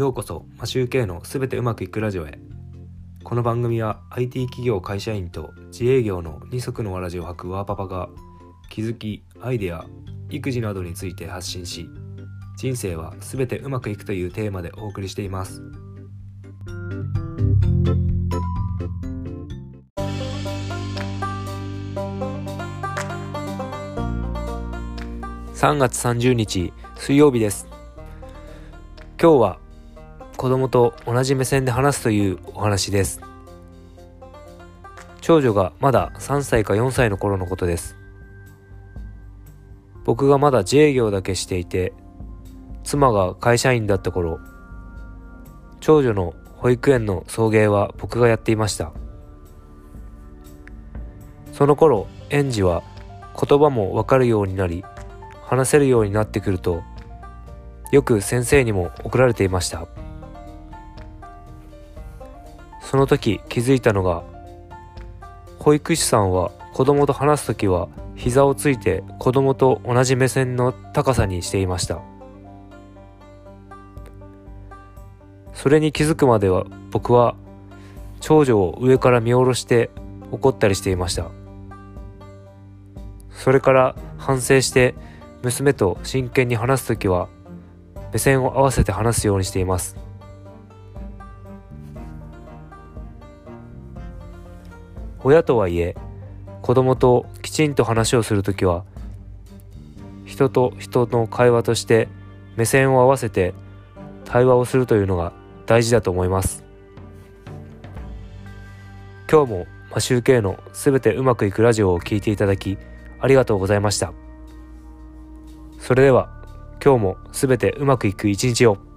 ようこそマシューケのすべてうまくいくラジオへ。この番組は IT 企業会社員と自営業の二足のわらじを履くワーパパが気づきアイデア育児などについて発信し人生はすべてうまくいくというテーマでお送りしています。3月30日水曜日です。今日は子供と同じ目線で話すというお話です。長女がまだ3歳か4歳の頃のことです。僕がまだ自営業だけしていて妻が会社員だった頃長女の保育園の送迎は僕がやっていました。その頃園児は言葉もわかるようになり話せるようになってくるとよく先生にも怒られていました。その時気づいたのが保育士さんは子供と話す時は膝をついて子供と同じ目線の高さにしていました。それに気づくまでは僕は長女を上から見下ろして怒ったりしていました。それから反省して娘と真剣に話す時は目線を合わせて話すようにしています。親とはいえ子供ときちんと話をするときは人と人の会話として目線を合わせて対話をするというのが大事だと思います。今日もマシューケのすべてうまくいくラジオを聴いていただきありがとうございました。それでは今日もすべてうまくいく一日を。